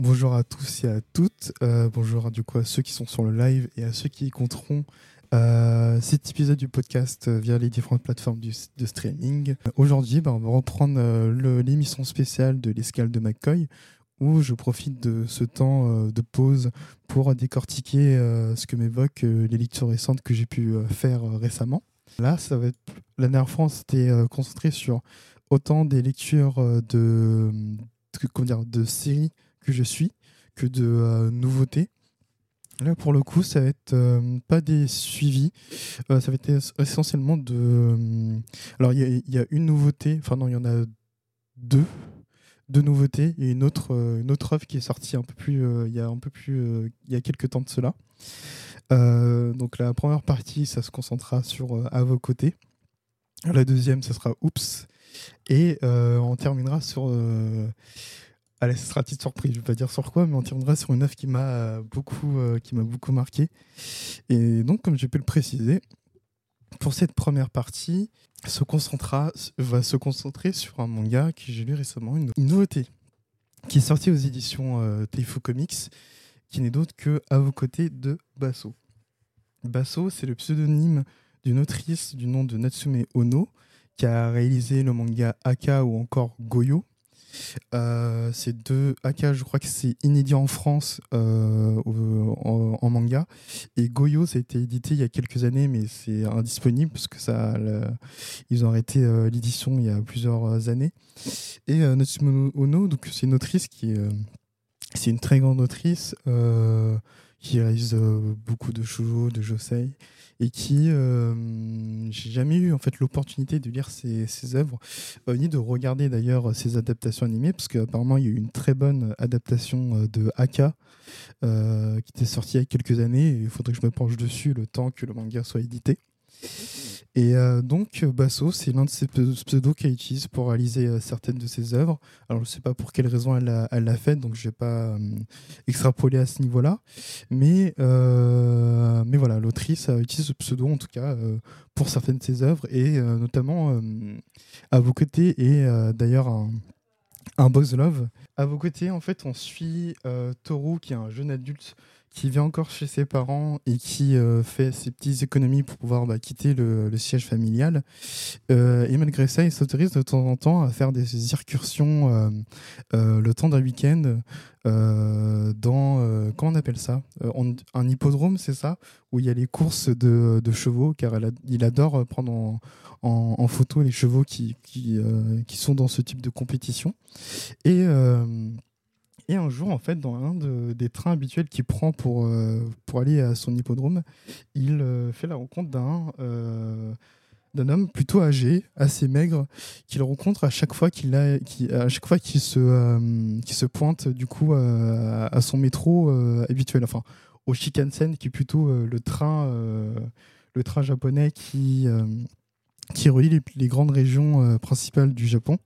Bonjour à tous et à toutes. Euh, bonjour du coup à ceux qui sont sur le live et à ceux qui écouteront euh, cet épisode du podcast euh, via les différentes plateformes de streaming. Aujourd'hui, bah, on va reprendre l'émission spéciale de l'escale de McCoy où je profite de ce temps de pause pour décortiquer ce que m'évoquent les lectures récentes que j'ai pu faire récemment. Là, ça va être la dernière fois, on s'était concentré sur autant des lectures de, comment dire, de séries je suis que de euh, nouveautés. Là, pour le coup, ça va être euh, pas des suivis, euh, ça va être essentiellement de. alors, il y, a une nouveauté, enfin, non, il y en a deux, deux nouveautés et une autre, une œuvre qui est sortie un peu plus, il y a un il y a quelques temps de cela. donc, la première partie, ça se concentrera sur À vos côtés. La deuxième, ça sera Oups. Et on terminera sur Allez, ce sera petite surprise. Je vais pas dire sur quoi, mais on terminera sur une œuvre qui m'a beaucoup, euh, qui m'a beaucoup marqué. Et donc, comme j'ai pu le préciser, pour cette première partie, se concentrera, va se concentrer sur un manga que j'ai lu récemment, une, nouveauté, qui est sortie aux éditions euh, Comics, qui n'est d'autre que À vos côtés de Basso. Basso, c'est le pseudonyme d'une autrice du nom de Natsume Ono, qui a réalisé le manga Aka ou encore Goyo, euh, c'est deux AK, je crois que c'est inédit en France euh, en, manga. Et Goyo, ça a été édité il y a quelques années, mais c'est indisponible parce que ça, ils ont arrêté euh, l'édition il y a plusieurs années. Et Natsumo Ono, c'est une autrice qui est, c'est une très grande autrice qui réalise beaucoup de shoujo, de josei et qui euh, j'ai jamais eu en fait l'opportunité de lire ses, ses œuvres euh, ni de regarder d'ailleurs ses adaptations animées parce qu'apparemment il y a eu une très bonne adaptation euh, de Aka qui était sortie il y a quelques années et il faudrait que je me penche dessus le temps que le manga soit édité. Et euh, donc, Basso, c'est l'un de ces pseudos qu'elle utilise pour réaliser euh, certaines de ses œuvres. Alors, je ne sais pas pour quelle raison elle l'a fait, donc je ne vais pas euh, extrapoler à ce niveau-là. Mais, mais voilà, l'autrice utilise ce pseudo, en tout cas, pour certaines de ses œuvres, et notamment à vos côtés, et d'ailleurs un, un Box Love. À vos côtés, en fait, on suit Toru, qui est un jeune adulte qui vient encore chez ses parents et qui euh, fait ses petites économies pour pouvoir bah, quitter le, siège familial. Euh, et malgré ça, il s'autorise de temps en temps à faire des incursions euh, le temps d'un week-end dans, comment on appelle ça? Un hippodrome, c'est ça? Où il y a les courses de, chevaux, car il adore prendre en, photo les chevaux qui, qui, qui, sont dans ce type de compétition. Et et un jour, en fait, dans un des trains habituels qu'il prend pour, euh, pour aller à son hippodrome, il euh, fait la rencontre d'un euh, d'un homme plutôt âgé, assez maigre, qu'il rencontre à chaque fois qu'il se, se pointe du coup à, son métro habituel, enfin au Shinkansen, qui est plutôt le train, le train japonais qui qui relie les grandes régions principales du Japon.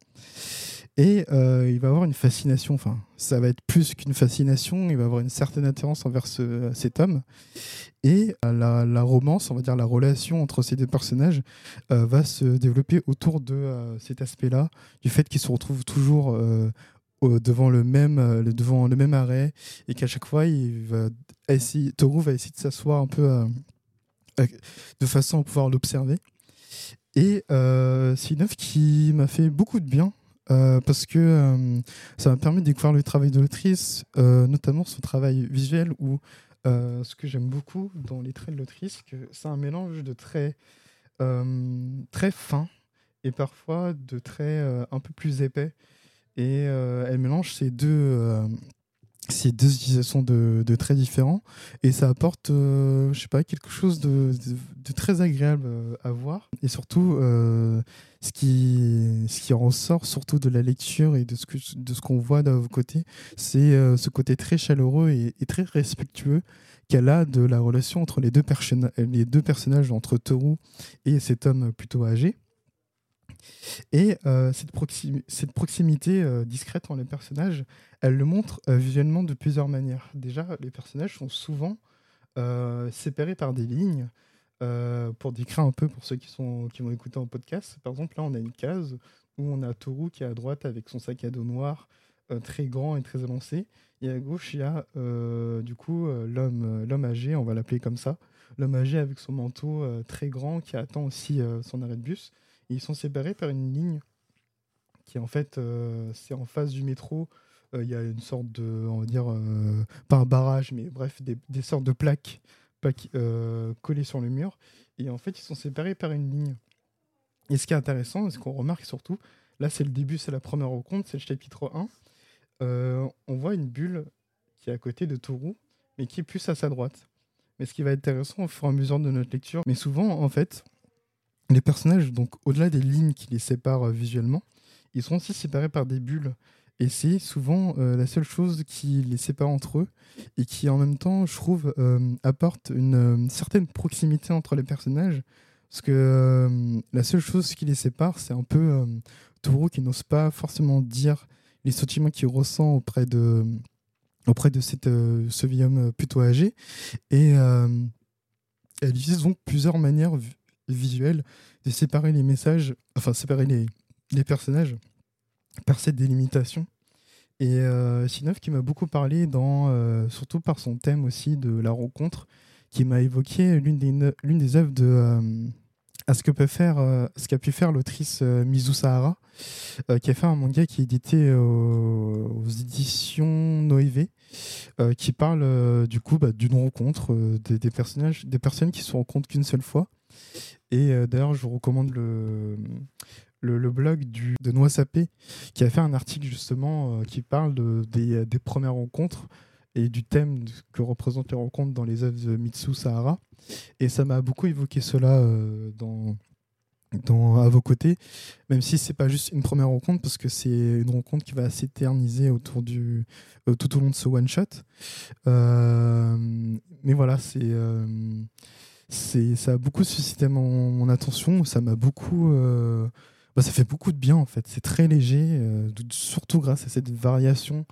Et euh, il va avoir une fascination, enfin, ça va être plus qu'une fascination, il va avoir une certaine attirance envers ce, cet homme. Et euh, la, la, romance, on va dire la relation entre ces deux personnages, euh, va se développer autour de cet aspect-là, du fait qu'ils se retrouvent toujours devant, le même, devant le même arrêt, et qu'à chaque fois, il va essayer, Toru va essayer de s'asseoir un peu de façon à pouvoir l'observer. Et c'est une œuvre qui m'a fait beaucoup de bien euh, parce que euh, ça m'a permis de découvrir le travail de l'autrice, euh, notamment son travail visuel, où ce que j'aime beaucoup dans les traits de l'autrice, c'est un mélange de traits très fins et parfois de traits un peu plus épais. Et elle mélange ces deux, ces deux utilisations de, de, traits différents et ça apporte euh, je sais pas quelque chose de, très agréable euh, à voir. Et surtout euh, ce qui ressort surtout de la lecture et de ce qu'on voit de vos côtés c'est ce côté très chaleureux et, très respectueux qu'elle a de la relation entre les deux, les deux personnages entre Toru et cet homme plutôt âgé et euh, cette, proximité euh, discrète entre les personnages, elle le montre euh, visuellement de plusieurs manières. Déjà, les personnages sont souvent séparés par des lignes. pour décrire un peu pour ceux qui, sont, qui vont écouter en podcast, par exemple, là, on a une case où on a Toru qui est à droite avec son sac à dos noir, très grand et très élancé. Et à gauche, il y a du coup l'homme l'homme âgé, on va l'appeler comme ça. L'homme âgé avec son manteau très grand qui attend aussi son arrêt de bus. Ils sont séparés par une ligne qui en fait, c'est en face du métro. Il y a une sorte de, on va dire, pas un barrage, mais bref, des, sortes de plaques, collées sur le mur. Et en fait, ils sont séparés par une ligne. Et ce qui est intéressant, ce qu'on remarque surtout, là c'est le début, c'est la première rencontre, c'est le chapitre 1. Euh, on voit une bulle qui est à côté de Tourou, mais qui est plus à sa droite. Mais ce qui va être intéressant au fur et à mesure de notre lecture, mais souvent en fait, les personnages, donc au-delà des lignes qui les séparent euh, visuellement, ils sont aussi séparés par des bulles. Et c'est souvent euh, la seule chose qui les sépare entre eux et qui en même temps, je trouve, apporte une certaine proximité entre les personnages parce que euh, la seule chose qui les sépare, c'est un peu euh, Touro qui n'ose pas forcément dire les sentiments qu'il ressent auprès de, auprès de cette, euh, ce vieil homme plutôt âgé. Et elle utilise donc plusieurs manières visuelles de séparer les messages, enfin séparer les, les personnages par cette délimitation. Et euh, Sinov qui m'a beaucoup parlé, dans, surtout par son thème aussi de la rencontre, qui m'a évoqué l'une des, des œuvres de, à ce que peut faire, euh, ce qu'a pu faire l'autrice euh, Mizu Sahara, euh, qui a fait un manga qui est édité aux, éditions Noévé, qui parle du coup bah, d'une rencontre des, personnages, des personnes qui se rencontrent qu'une seule fois. Et d'ailleurs, je vous recommande le, le, blog de Noix Sapé, qui a fait un article justement qui parle de, des, des premières rencontres et du thème que représentent les rencontres dans les œuvres de Mitsu Sahara. Et ça m'a beaucoup évoqué cela euh, dans, dans, à vos côtés, même si c'est pas juste une première rencontre, parce que c'est une rencontre qui va s'éterniser autour du, euh, tout au long de ce one-shot. Euh, mais voilà, c'est, c'est, ça a beaucoup suscité mon, attention, ça m'a beaucoup... Bah, ça fait beaucoup de bien en fait, c'est très léger, surtout grâce à cette variation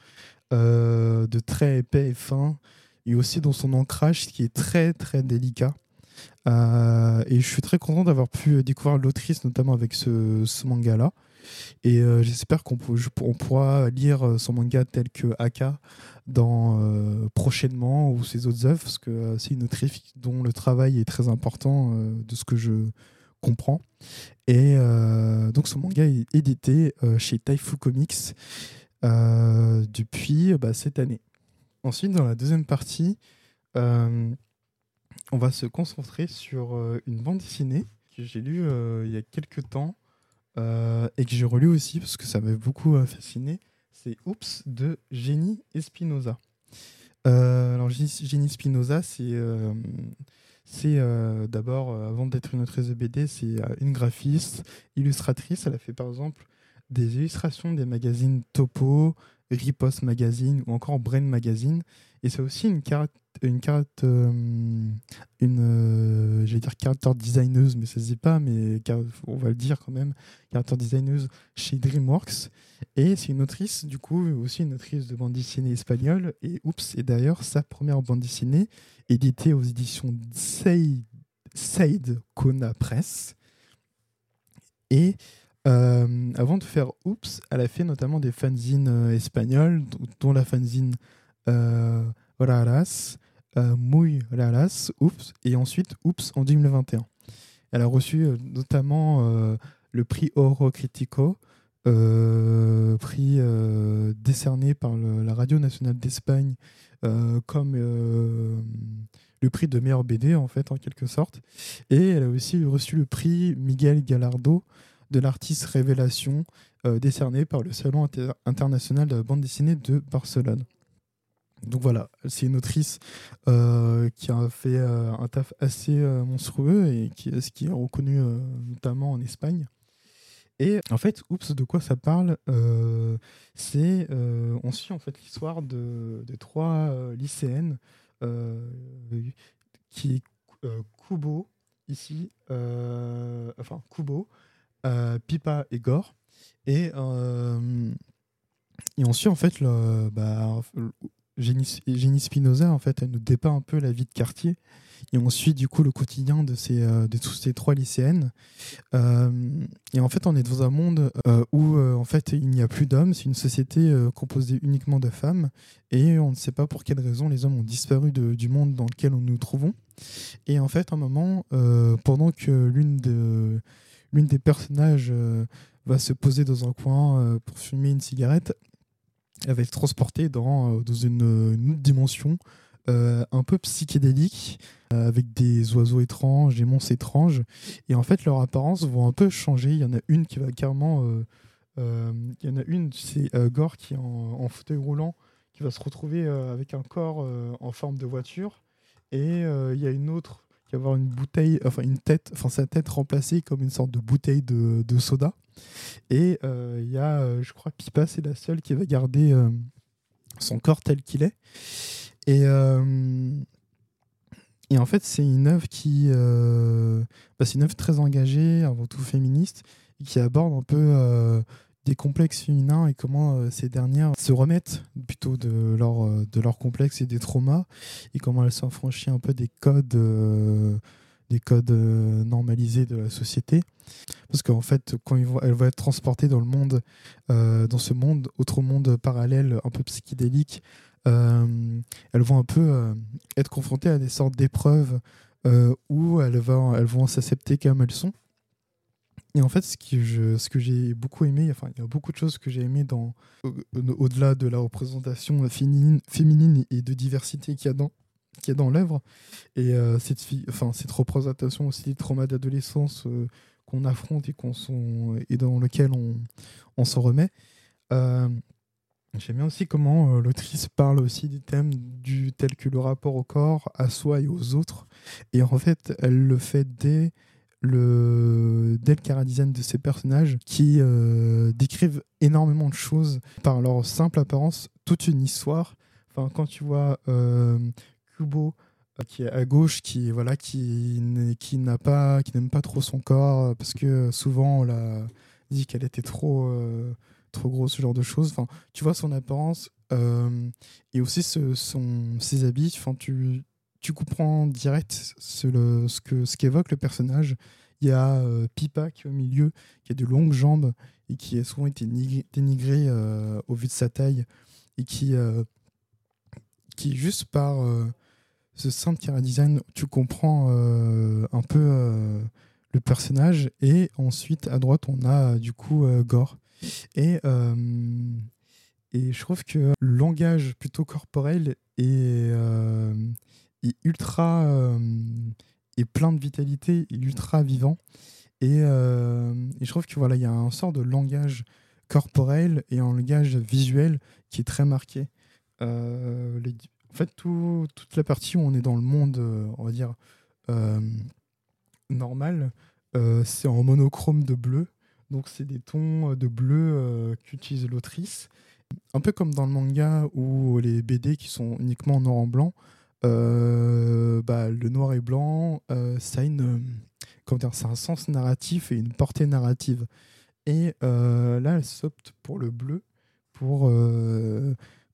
euh, de très épais et fin, et aussi dans son ancrage qui est très très délicat. Euh, et je suis très content d'avoir pu découvrir l'autrice, notamment avec ce, manga-là. Et euh, j'espère qu'on pourra lire son manga tel que Aka dans, prochainement ou ses autres œuvres, parce que c'est une autrice dont le travail est très important de ce que je comprends. Et donc son manga est édité chez Taifu Comics. Euh, depuis bah, cette année. Ensuite, dans la deuxième partie, euh, on va se concentrer sur euh, une bande dessinée que j'ai lue il y a quelques temps et que j'ai relu aussi parce que ça m'avait beaucoup fasciné. C'est Oups de Jenny Espinoza. alors, Jenny Espinoza, c'est c'est d'abord, avant d'être une autrice de BD, c'est une graphiste, illustratrice. Elle a fait par exemple des illustrations des magazines Topo, Riposte Magazine ou encore Brain Magazine. Et c'est aussi une carte, une carte, euh, une, euh, dire character designeuse, mais ça se dit pas, mais on va le dire quand même, character designeuse chez DreamWorks. Et c'est une autrice, du coup, aussi une autrice de bande dessinée espagnole. Et oups, et d'ailleurs, sa première bande dessinée, éditée aux éditions Said Kona Press. Et euh, avant de faire Oops, elle a fait notamment des fanzines euh, espagnoles, dont la fanzine euh, Raras, euh, Muy Raras, Oops, et ensuite Oops en 2021. Elle a reçu notamment le prix Oro Critico, prix décerné par la Radio Nationale d'Espagne comme le prix de meilleure BD en fait en quelque sorte. Et elle a aussi reçu le prix Miguel Gallardo de l'artiste révélation euh, décerné par le Salon international de la bande dessinée de Barcelone. Donc voilà, c'est une autrice euh, qui a fait euh, un taf assez monstrueux et qui, est reconnu notamment en Espagne. Et en fait, oups, de quoi ça parle C'est on suit en fait l'histoire de, trois lycéennes qui est Kubo ici, enfin Kubo, euh, Pipa et Gore. Et, euh, et ensuite, en fait, le, bah, Génie, Spinoza, en fait, elle nous dépeint un peu la vie de quartier et on suit du coup le quotidien de ces de tous ces trois lycéennes. et en fait, on est dans un monde où en fait il n'y a plus d'hommes. C'est une société composée uniquement de femmes et on ne sait pas pour quelle raison les hommes ont disparu du monde dans lequel nous nous trouvons. Et en fait, un moment, pendant que l'une de l'une des personnages va se poser dans un coin pour fumer une cigarette, elle va être transportée dans, dans une, autre dimension euh, un peu psychédélique, euh, avec des oiseaux étranges, des monstres étranges. Et en fait, leur apparence vont un peu changer. Il y en a une qui va carrément. Euh, il y en a une, c'est Gore qui est en, fauteuil roulant, qui va se retrouver avec un corps en forme de voiture. Et il y a une autre avoir une bouteille, enfin une tête, enfin sa tête remplacée comme une sorte de bouteille de, de soda. Et il y a, je crois, Pipa, c'est la seule qui va garder son corps tel qu'il est. Et, euh, et en fait, c'est une œuvre qui. Euh, bah, c'est une œuvre très engagée, avant tout féministe, qui aborde un peu euh, des complexes féminins et comment ces dernières se remettent plutôt de leur, de leurs complexes et des traumas, et comment elles s'affranchissent un peu des codes des codes normalisés de la société. Parce qu'en fait, quand ils vont, être transportée dans le monde, dans ce monde, autre monde parallèle, un peu psychédélique, euh, elles vont un peu euh, être confrontées à des sortes d'épreuves euh, où elles vont, elles vont s'accepter comme elles sont. Et en fait, ce, que j'ai beaucoup aimé, enfin, il y a beaucoup de choses que j'ai aimé dans, au-delà de la représentation féminine, et de diversité qu'il y a dans, l'œuvre. Et cette, enfin, cette représentation aussi des traumas d'adolescence qu'on affronte et, dans lequel on, on s'en remet. J'aime bien aussi comment euh, l'autrice parle aussi des thèmes du, tels que le rapport au corps, à soi et aux autres. Et en fait, elle le fait dès le, dès le de ces personnages qui euh, décrivent énormément de choses par leur simple apparence, toute une histoire. Enfin, quand tu vois euh, Kubo qui est à gauche, qui voilà, qui, qui n'a pas, qui n'aime pas trop son corps parce que souvent on l'a dit qu'elle était trop trop gros, ce genre de choses. Enfin, tu vois son apparence euh, et aussi son, ses habits. Enfin, tu, tu comprends direct ce, que ce qu'évoque le personnage. Il y a euh, Pipa qui est au milieu, qui a de longues jambes et qui a souvent été dénigré euh, au vu de sa taille et qui, qui juste par ce simple cara design, tu comprends un peu le personnage. Et ensuite, à droite, on a du coup Gore et, euh, et je trouve que le langage plutôt corporel est, euh, ultra. Euh, est plein de vitalité, est ultra vivant. Et, et, je trouve que voilà, il y a un sort de langage corporel et un langage visuel qui est très marqué. Les, en fait, tout, toute la partie où on est dans le monde, on va dire, normal, c'est en monochrome de bleu. Donc c'est des tons euh, de bleu euh, qu'utilise l'autrice. Un peu comme dans le manga ou les BD qui sont uniquement en noir et blanc. Euh, bah, le noir et blanc, ça a une, c'est un sens narratif et une portée narrative. Et là, elle s'opte pour le bleu pour,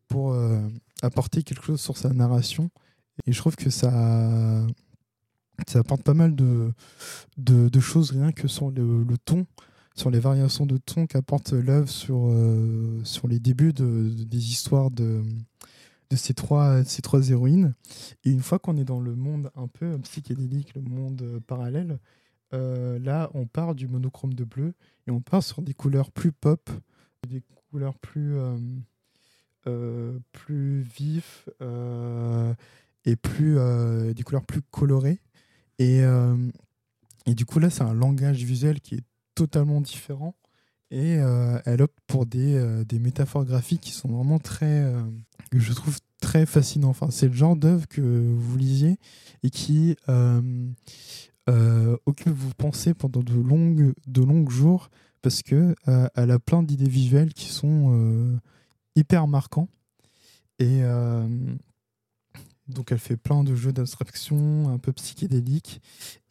pour apporter quelque chose sur sa narration. Et je trouve que ça, ça apporte pas mal de, de, choses rien que sur le, ton sur les variations de ton qu'apporte l'œuvre sur, euh, sur les débuts de, des histoires de, de ces, trois, ces trois héroïnes. Et une fois qu'on est dans le monde un peu psychédélique, le monde euh, parallèle, euh, là, on part du monochrome de bleu et on part sur des couleurs plus pop, des couleurs plus, plus vifs et plus, des couleurs plus colorées. Et, et du coup, là, c'est un langage visuel qui est totalement différent. Et euh, elle opte pour des, euh, des, métaphores graphiques qui sont vraiment très, euh, que je trouve très fascinants. Enfin, c'est le genre d'œuvre que vous lisiez et qui occupe vos pensées pendant de longues, de longues jours parce que elle a plein d'idées visuelles qui sont hyper marquants. Et, donc elle fait plein de jeux d'abstraction un peu psychédéliques.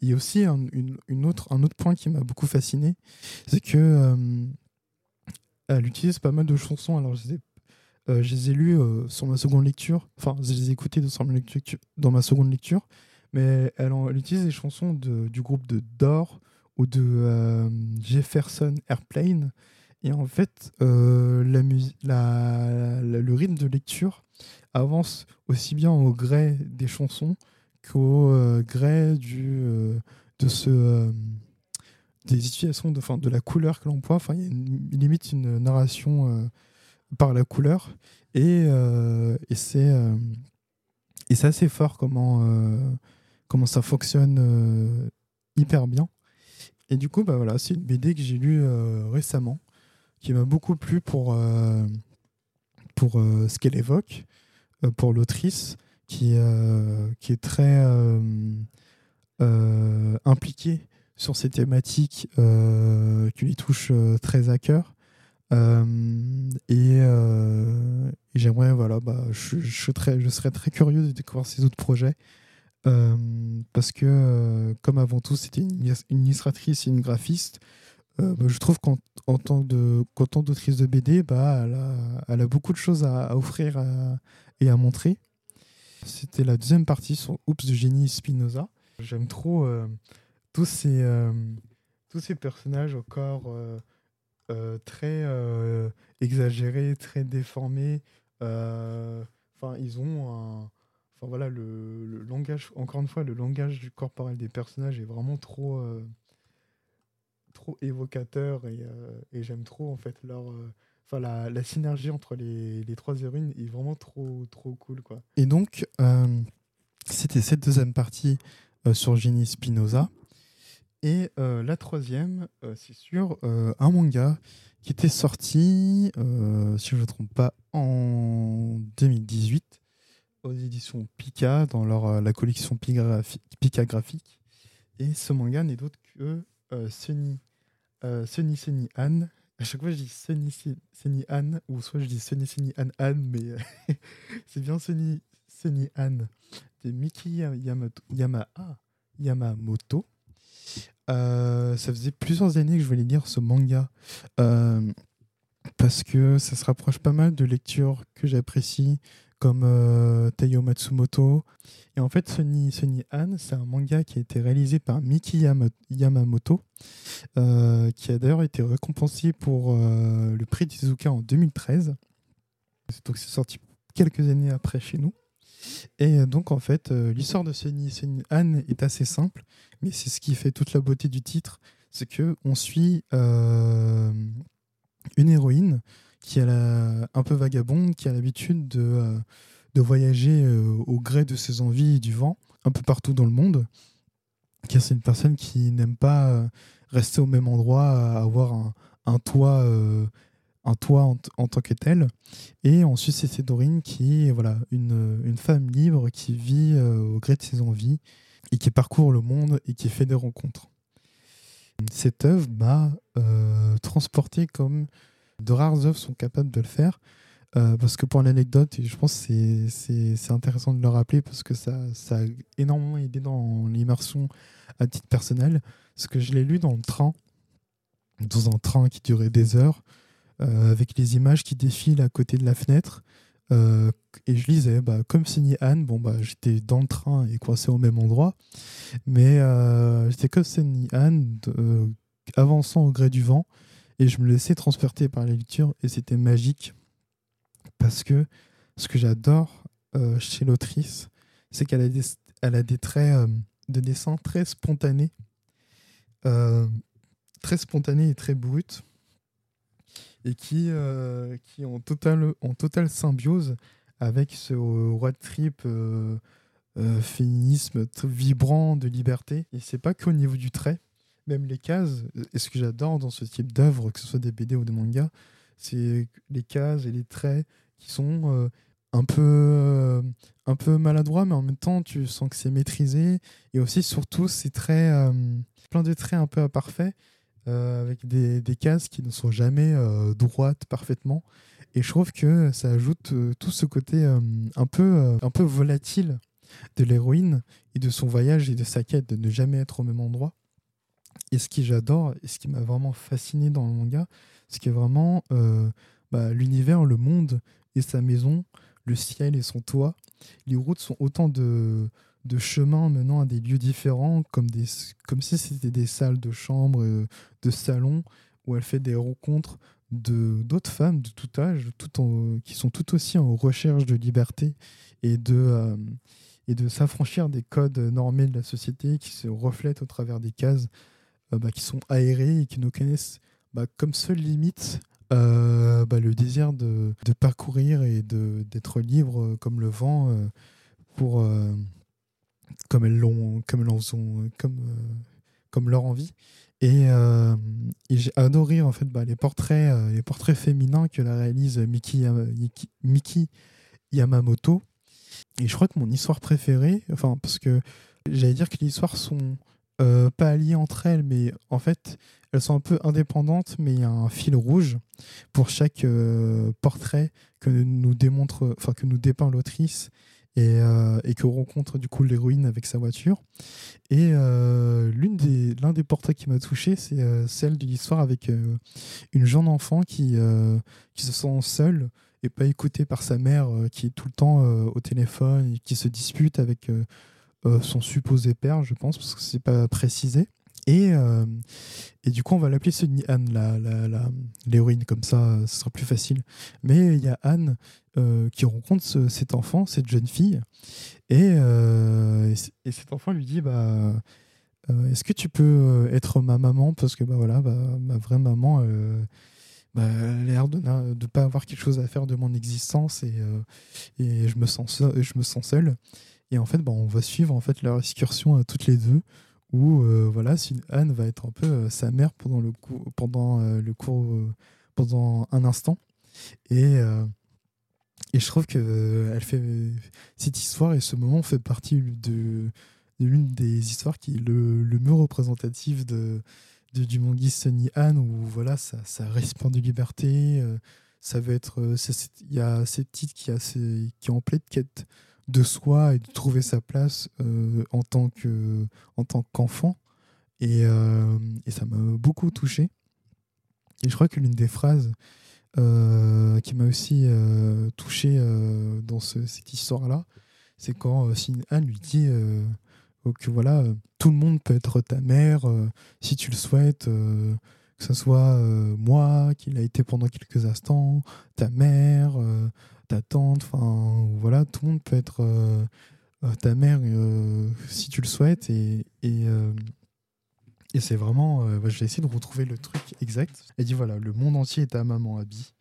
A aussi un, une, autre, un autre point qui m'a beaucoup fasciné, c'est que euh, elle utilise pas mal de chansons. Alors je les ai, euh, lues euh, sur ma seconde lecture, enfin je les ai écoutées dans ma, seconde lecture, mais elle, utilise des chansons de- du groupe de Dor ou de Jefferson Airplane. Et en fait, euh, la la- le rythme de lecture avance aussi bien au gré des chansons qu'au euh, gré du, euh, de ce, des situations, de, enfin, de la couleur que l'on. Enfin, il y a une- limite une narration par la couleur. Et, et c'est assez fort comment, comment ça fonctionne hyper bien. Et du coup, bah voilà, c'est une BD que j'ai lue récemment, qui m'a beaucoup plu pour, euh, pour euh, ce qu'elle évoque, euh, pour l'autrice, qui, qui est très impliquée sur ces thématiques qui lui touchent très à cœur. Et j'aimerais, voilà, bah, je, serais très, curieux de découvrir ses autres projets. Parce que, comme avant tout, c'était une illustratrice et une graphiste, euh, bah, je trouve qu'en en tant qu'en tant d'autrice de BD, bah, elle, a, beaucoup de choses à, offrir à- et à montrer. C'était la deuxième partie sur Oups de Génie Spinoza. J'aime trop euh, tous, ces, euh, personnages au corps euh, euh, très euh, exagérés, très déformés. Euh, Enfin, ils ont un. Enfin voilà, le, langage, encore une fois, le langage du corporel des personnages est vraiment trop, euh, trop évocateur et, euh, et j'aime trop en fait leur. euh, Enfin, la, synergie entre les, trois héroïnes est vraiment trop, trop cool quoi. Et donc, euh, c'était cette deuxième partie sur Jenny Spinoza. Et la troisième, c'est sur un manga qui était sorti, si je ne me trompe pas, en 2018 aux éditions Pika dans leur, la collection Pika, Graphi- Pika graphique. Et ce manga n'est d'autre que Sunny, euh, Sunny Sunny Anne. À chaque fois, je dis Sunny Sunny- Anne, ou soit je dis Sunny Sunny Anne Anne, mais euh, c'est bien Sunny Sunny Anne de Miki Yamato, Yama, ah, Yamamoto. Euh, ça faisait plusieurs années que je voulais lire ce manga euh, parce que ça se rapproche pas mal de lectures que j'apprécie comme euh, Matsumoto. Et en fait, Sunny, Sunny Han, c'est un manga qui a été réalisé par Miki Yama- Yamamoto, euh, qui a d'ailleurs été récompensé pour euh, le prix Tezuka en 2013. Donc c'est sorti quelques années après chez nous. Et donc en fait, euh, l'histoire de Sunny, Sunny Han est assez simple, mais c'est ce qui fait toute la beauté du titre, c'est que on suit une héroïne qui a la- un peu vagabonde, qui a l'habitude de, euh, de voyager euh, au gré de ses envies et du vent, un peu partout dans le monde. Car c'est une personne qui n'aime pas euh, rester au même endroit, avoir un, un toit, un toit en, tant que tel. Et ensuite, c'est Cédorine qui est voilà, une, une femme libre qui vit au gré de ses envies et qui parcourt le monde et qui fait des rencontres. Cette œuvre m'a euh, transporté comme de rares œuvres sont capables de le faire. Euh, parce que pour l'anecdote, je pense que c'est- intéressant de le rappeler parce que ça, ça a énormément aidé dans l'immersion à titre personnel. Parce que je l'ai lu dans le train, dans un train qui durait des heures, euh, avec les images qui défilent à côté de la fenêtre. Euh, et je lisais, bah, comme Sunny Anne, bon, bah, j'étais dans le train et coincé au même endroit. Mais j'étais comme Sunny Anne, avançant au gré du vent. Et je me laissais transporter par la lecture et c'était magique. Parce que ce que j'adore euh, chez l'autrice, c'est qu'elle a des, elle a des traits euh, de dessin très spontanés. euh, très spontanés et très bruts. Et qui, ont totale, en totale symbiose avec ce road trip féminisme vibrant de liberté. Et c'est pas qu'au niveau du trait, même les cases, et ce que j'adore dans ce type d'œuvre, que ce soit des BD ou des mangas, c'est les cases et les traits qui sont euh, un, peu, euh, un peu maladroits, mais en même temps, tu sens que c'est maîtrisé. Et aussi, surtout, c'est très. euh, plein de traits un peu imparfaits, avec des, cases qui ne sont jamais droites parfaitement. Et je trouve que ça ajoute tout ce côté un, peu, un peu volatile de l'héroïne et de son voyage et de sa quête de ne jamais être au même endroit. Et ce que j'adore, et ce qui m'a vraiment fasciné dans le manga, c'est que vraiment euh, bah, l'univers, le monde et sa maison, le ciel et son toit, les routes sont autant de, chemins menant à des lieux différents, comme, si c'était des salles de chambre, de salon, où elle fait des rencontres de d'autres femmes de tout âge, qui sont tout aussi en recherche de liberté et de, euh, et de s'affranchir des codes normés de la société qui se reflètent au travers des cases. euh, bah, qui sont aérées et qui nous connaissent bah, comme seule limite euh, bah, le désir de, parcourir et d'être libre comme le vent pour comme elles l'ont comme ont comme comme leur envie. Euh, et, j'ai adoré en fait les portraits euh, les portraits féminins que la réalise Miki, Miki Yamamoto. Et je crois que mon histoire préférée enfin parce que j'allais dire que les histoires sont euh, pas liées entre elles mais en fait elles sont un peu indépendantes mais il y a un fil rouge pour chaque portrait que nous démontre enfin que nous dépeint l'autrice et, euh, que rencontre du coup l'héroïne avec sa voiture. Et euh, l'une des, l'un des portraits qui m'a touché, c'est euh, celle de l'histoire avec une jeune enfant qui, qui se sent seule et pas écoutée par sa mère, qui est tout le temps au téléphone et qui se dispute avec son supposé père, je pense, parce que c'est pas précisé. Et, et du coup, on va l'appeler Sunny Anne, l'héroïne, la, la, comme ça, ce sera plus facile. Mais il y a Anne euh, qui rencontre cet enfant, cette jeune fille, et, euh, et, cet enfant lui dit bah, euh, Est-ce que tu peux être ma maman? Parce que bah, voilà, bah, ma vraie maman. Bah, a l'air de ne pas avoir quelque chose à faire de mon existence et, et je, me sens seul, je me sens seul. Et en fait, bah, on va suivre en fait leur excursion à toutes les deux où voilà, Anne va être un peu sa mère pendant le, pendant, le cours, pendant un instant. Et, et je trouve que euh, elle fait cette histoire et ce moment fait partie de, l'une des histoires qui est le, le mieux représentatif de, du manga Sunny Anne où voilà ça, ça respire de liberté euh, ça veut être euh, il y a cette titre qui a qui est en pleine quête de soi et de trouver sa place en tant que en tant qu'enfant. Et, et ça m'a beaucoup touché. Et je crois que l'une des phrases euh, qui m'a aussi euh, touché euh, dans cette histoire-là, c'est quand Anne lui dit que voilà, tout le monde peut être ta mère si tu le souhaites, que ce soit moi qui l'a été pendant quelques instants, ta mère, ta tante, enfin voilà, tout le monde peut être ta mère si tu le souhaites et, c'est vraiment, euh, bah, je vais essayer de retrouver le truc exact. Elle dit voilà, le monde entier est ta maman, Abby.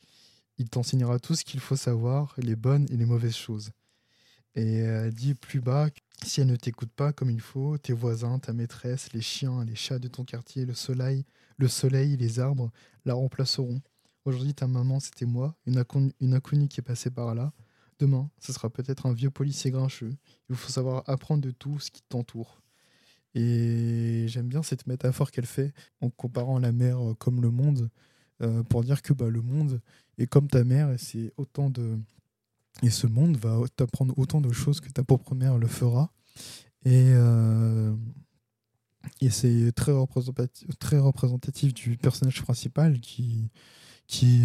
Il t'enseignera tout ce qu'il faut savoir, les bonnes et les mauvaises choses. Et elle dit plus bas, si elle ne t'écoute pas comme il faut, tes voisins, ta maîtresse, les chiens, les chats de ton quartier, le soleil, le soleil, les arbres la remplaceront. Aujourd'hui, ta maman, c'était moi, une, inconnue qui est passée par là. Demain, ce sera peut-être un vieux policier grincheux. Il faut savoir apprendre de tout ce qui t'entoure. Et j'aime bien cette métaphore qu'elle fait en comparant la mer euh, comme le monde, euh, pour dire que bah, le monde est comme ta mère et c'est autant de et ce monde va t'apprendre autant de choses que ta propre mère le fera. Et, euh, et c'est très représentatif, très représentatif du personnage principal qui, qui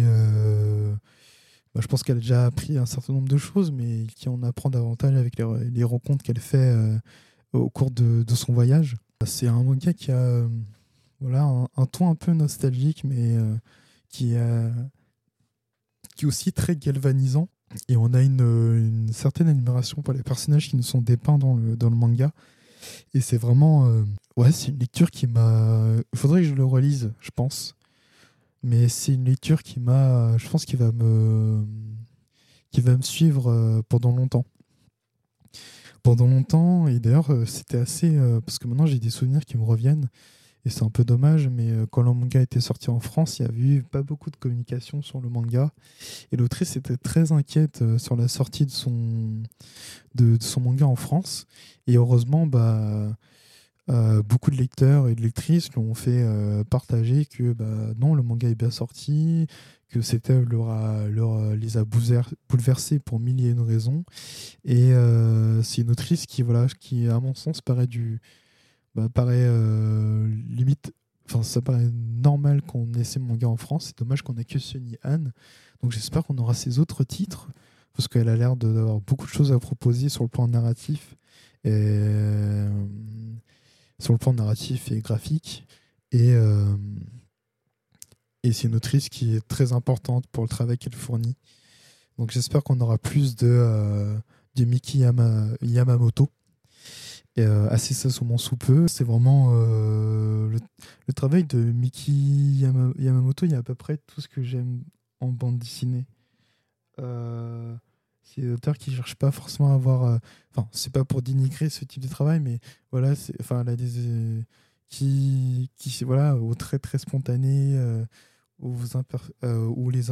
bah, je pense qu'elle a déjà appris un certain nombre de choses, mais qui en apprend davantage avec les, rencontres qu'elle fait au cours de, son voyage. C'est un manga qui a voilà, un, ton un peu nostalgique, mais euh, qui, qui est aussi très galvanisant. Et on a une, certaine admiration pour les personnages qui nous sont dépeints dans le, dans le manga. Et c'est vraiment. Euh, ouais, c'est une lecture qui m'a. Il faudrait que je le relise, je pense. Mais c'est une lecture qui m'a. Je pense qu'il va me. qui va me suivre euh, pendant longtemps pendant longtemps. Et d'ailleurs, euh, c'était assez. Euh, parce que maintenant, j'ai des souvenirs qui me reviennent. Et c'est un peu dommage, mais quand le manga était sorti en France, il y avait eu pas beaucoup de communication sur le manga. Et l'autrice était très inquiète sur la sortie de son, de, son manga en France. Et heureusement, bah, beaucoup de lecteurs et de lectrices l'ont fait partager que bah, non, le manga est bien sorti, que cette œuvre leur, les a bouleversés pour mille et une raisons. Et euh, c'est une autrice qui, voilà, qui, à mon sens, paraît du. Bah, paraît euh, limite. Enfin, ça paraît normal qu'on ait ces mangas en France. C'est dommage qu'on ait que Sunny Anne. Donc j'espère qu'on aura ces autres titres, parce qu'elle a l'air d'avoir beaucoup de choses à proposer sur le plan narratif et, sur le plan narratif et graphique. Et, et c'est une autrice qui est très importante pour le travail qu'elle fournit. Donc j'espère qu'on aura plus de, de Miki Yamamoto. Et, assez ça sur mon sous. C'est vraiment le, le, travail de Miki Yamamoto. Il y a à peu près tout ce que j'aime en bande dessinée. Euh, c'est des auteurs qui cherchent pas forcément à avoir. Euh, enfin, c'est pas pour dénigrer ce type de travail, mais voilà, c'est, enfin, là, des, euh, qui, qui, voilà, au très très spontané, où, où, les,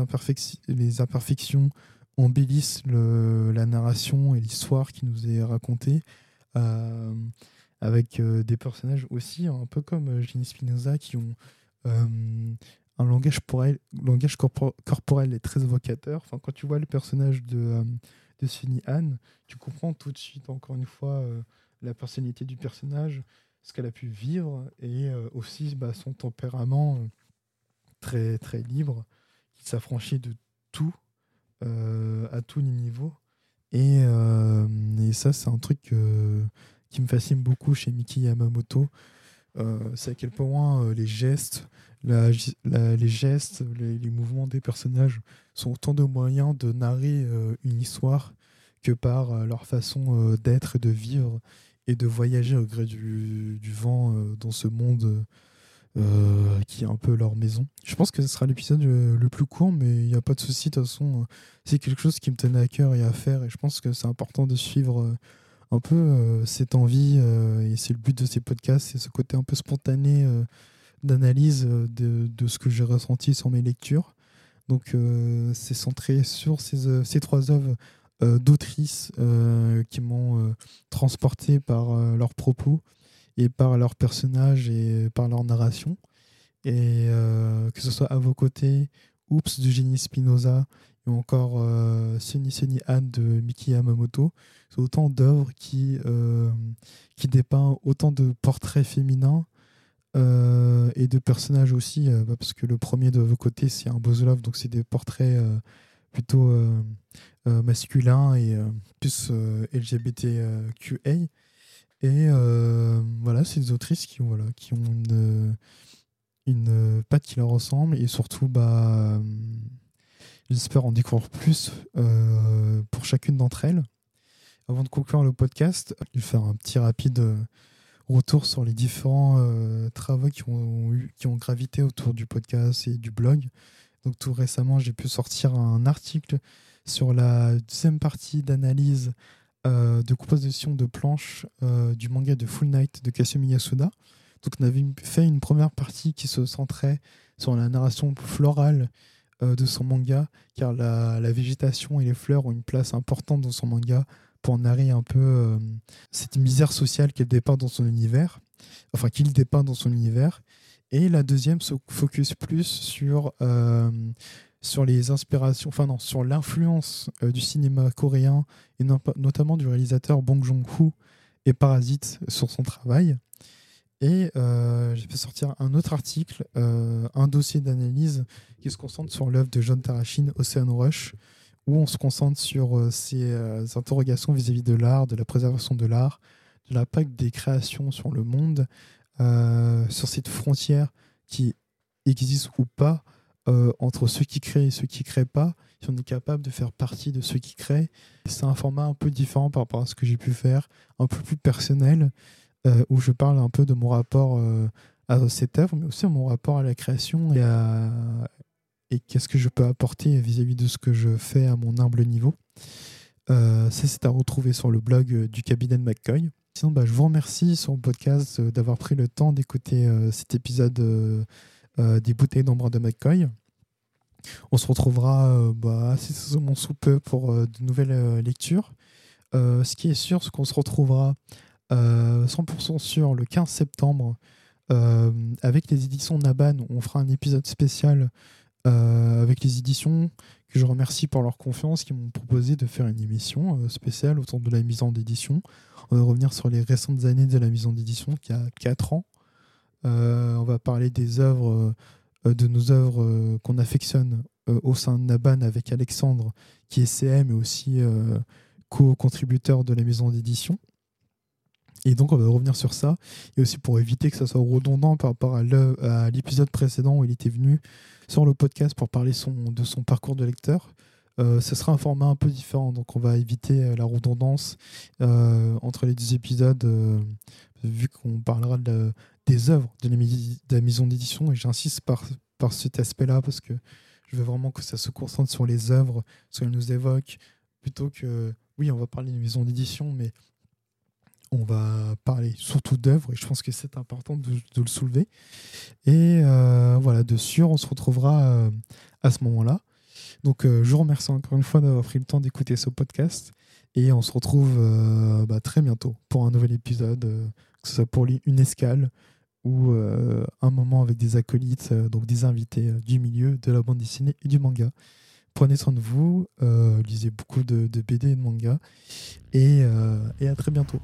les imperfections embellissent le, la narration et l'histoire qui nous est racontée. avec des personnages aussi, un peu comme Ginny Spinoza, qui ont un langage, corporel est très évocateur. Enfin, quand tu vois le personnage de, euh, de Sunny Anne, tu comprends tout de suite, encore une fois, euh, la personnalité du personnage, ce qu'elle a pu vivre et euh, aussi bah, son tempérament très, très libre, qui s'affranchit de tout, à tous les niveaux. Et, et ça, c'est un truc qui me fascine beaucoup chez Miki Yamamoto. C'est à quel point les gestes, les gestes, les, mouvements des personnages sont autant de moyens de narrer euh, une histoire que par euh, leur façon euh, d'être et de vivre et de voyager au gré du, vent dans ce monde qui est un peu leur maison. Je pense que ce sera l'épisode le plus court, mais il n'y a pas de souci. De toute façon, c'est quelque chose qui me tenait à cœur et à faire, et je pense que c'est important de suivre un peu cette envie, et c'est le but de ces podcasts, c'est ce côté un peu spontané d'analyse euh, de, de, ce que j'ai ressenti sur mes lectures. Donc euh, c'est centré sur ces, euh, ces trois œuvres d'autrices qui m'ont transporté par leurs propos et par leurs personnages et par leur narration. Et que ce soit à vos côtés, Oups de Jenny Spinoza ou encore Sunny Sunny Anne de Miki Yamamoto, c'est autant d'œuvres qui, qui dépeint autant de portraits féminins euh, et de personnages aussi, euh, bah, parce que le premier de vos côtés, c'est un Bozolov, donc c'est des portraits euh, plutôt masculins et plus LGBTQA. Et voilà, c'est des autrices qui, voilà, qui ont une, une patte qui leur ressemble et surtout, bah, j'espère en découvrir plus pour chacune d'entre elles. Avant de conclure le podcast, je vais faire un petit rapide retour sur les différents euh, travaux qui ont, eu, qui ont gravité autour du podcast et du blog. Donc tout récemment, j'ai pu sortir un article sur la deuxième partie d'analyse euh, de composition de planches euh, du manga de Full Night de Kasumi Yasuda. Donc on avait fait une première partie qui se centrait sur la narration florale de son manga, car la, végétation et les fleurs ont une place importante dans son manga, pour narrer un peu euh, cette misère sociale qu'elle dépeint dans son univers, enfin qu'il dépeint dans son univers. Et la deuxième se focus plus sur, euh, sur les inspirations, enfin non, sur l'influence euh, du cinéma coréen et notamment du réalisateur Bong Joon-ho et Parasite sur son travail. Et j'ai fait sortir un autre article, un dossier d'analyse qui se concentre sur l'œuvre de John Tarashin, Ocean Rush, où on se concentre sur euh, ces euh, interrogations vis-à-vis de l'art, de la préservation de l'art, de l'impact des créations sur le monde, euh, sur cette frontière qui existe ou pas entre ceux qui créent et ceux qui ne créent pas, si on est capable de faire partie de ceux qui créent. C'est un format un peu différent par rapport à ce que j'ai pu faire, un peu plus personnel, où je parle un peu de mon rapport à cette œuvre, mais aussi à mon rapport à la création et à, et qu'est-ce que je peux apporter vis-à-vis de ce que je fais à mon humble niveau. Euh, ça, c'est à retrouver sur le blog euh, du cabinet de McCoy. Sinon, bah, je vous remercie sur le podcast euh, d'avoir pris le temps d'écouter cet épisode des bouteilles d'embrun de McCoy. On se retrouvera bah, assez mon sous peu pour de nouvelles lectures. ce qui est sûr, c'est qu'on se retrouvera 100% sûr le 15 septembre avec les éditions Naban. On fera un épisode spécial euh, avec les éditions que je remercie pour leur confiance, qui m'ont proposé de faire une émission euh, spéciale autour de la mise en édition. On va revenir sur les récentes années de la mise en édition, qui a 4 ans. Euh, on va parler des œuvres, de nos œuvres qu'on affectionne au sein de Naban avec Alexandre, qui est CM et aussi co-contributeur de la maison d'édition. Et donc, on va revenir sur ça. Et aussi pour éviter que ça soit redondant par rapport à l'épisode précédent où il était venu sur le podcast pour parler de son parcours de lecteur. Euh, ce sera un format un peu différent, donc on va éviter euh, la redondance euh, entre les deux épisodes, vu qu'on parlera de, des œuvres de la, maison d'édition, et j'insiste par, cet aspect-là, parce que je veux vraiment que ça se concentre sur les œuvres, ce qu'elles nous évoquent, plutôt que, oui, on va parler de maison d'édition, mais on va parler surtout d'œuvres et je pense que c'est important de, le soulever. Et euh, voilà, dessus, on se retrouvera euh, à ce moment-là. Donc, euh, je vous remercie encore une fois d'avoir pris le temps d'écouter ce podcast et on se retrouve bah, très bientôt pour un nouvel épisode, que ce soit pour une escale ou un moment avec des acolytes, donc des invités du milieu de la bande dessinée et du manga. Prenez soin de vous, lisez beaucoup de, BD et de manga et à très bientôt.